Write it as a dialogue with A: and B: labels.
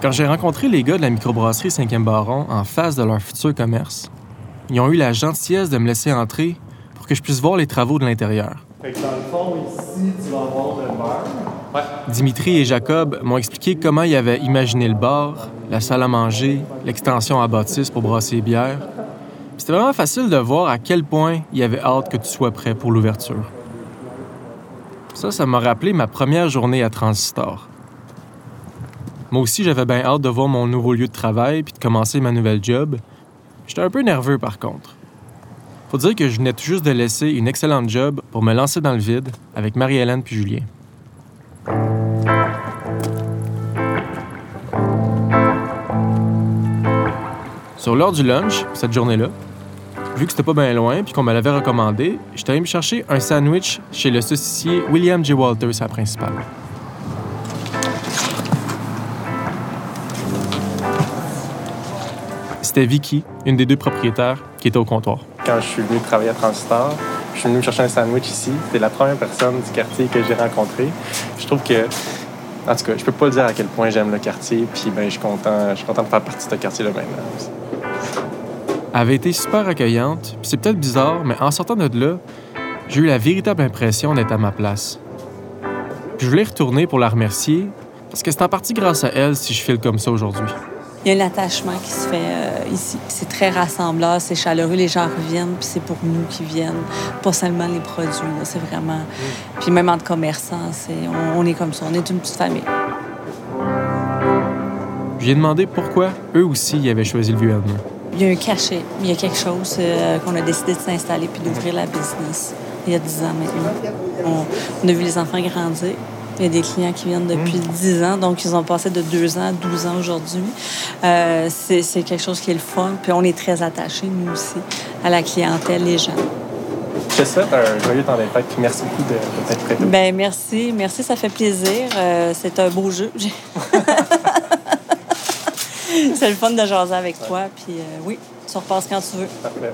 A: Quand j'ai rencontré les gars de la microbrasserie 5e Baron en face de leur futur commerce, ils ont eu la gentillesse de me laisser entrer pour que je puisse voir les travaux de l'intérieur.
B: Fait que dans le fond, ici, tu vas avoir le bar.
A: Dimitri et Jacob m'ont expliqué comment ils avaient imaginé le bar, la salle à manger, l'extension à bâtisse pour brasser les bières. C'était vraiment facile de voir à quel point ils avaient hâte que tu sois prêt pour l'ouverture. Ça, ça m'a rappelé ma première journée à Transistor. Moi aussi, j'avais bien hâte de voir mon nouveau lieu de travail puis de commencer ma nouvelle job. J'étais un peu nerveux par contre. Faut dire que je venais tout juste de laisser une excellente job pour me lancer dans le vide avec Marie-Hélène puis Julien. Sur l'heure du lunch, cette journée-là, vu que c'était pas bien loin puis qu'on me l'avait recommandé, j'étais allé me chercher un sandwich chez le saucissier William J. Walters à la principale. C'était Vicky, une des deux propriétaires, qui était au comptoir.
B: Quand je suis venu travailler à Transistor, je suis venu me chercher un sandwich ici. C'était la première personne du quartier que j'ai rencontrée. Je trouve que, en tout cas, je peux pas le dire à quel point j'aime le quartier. Puis ben, je suis content, je suis content de faire partie de ce quartier-là maintenant.
A: Elle avait été super accueillante, puis c'est peut-être bizarre, mais en sortant de là, j'ai eu la véritable impression d'être à ma place. Puis je voulais retourner pour la remercier, parce que c'est en partie grâce à elle si je file comme ça aujourd'hui.
C: Il y a un attachement qui se fait euh, ici. C'est très rassembleur, c'est chaleureux, les gens reviennent, puis c'est pour nous qui viennent, pas seulement les produits. là, C'est vraiment. Puis même entre commerçants, c'est... On, on est comme ça, on est une petite famille.
A: Je lui ai demandé pourquoi eux aussi avaient choisi le vieux.
C: Il y a un cachet, il y a quelque chose euh, qu'on a décidé de s'installer puis d'ouvrir la business il y a 10 ans maintenant. On, on a vu les enfants grandir. Il y a des clients qui viennent depuis 10 ans, donc ils ont passé de 2 ans à 12 ans aujourd'hui. Euh, c'est quelque chose qui est le fun, puis on est très attachés, nous aussi, à la clientèle, les gens.
B: Je te souhaite un joyeux temps des fêtes. Puis merci beaucoup de, de t'être prêté.
C: Ben merci, merci, ça fait plaisir. Euh, c'est un beau jeu. C'est le fun de jaser avec toi, puis euh, oui, tu repasses quand tu veux.
B: Parfait.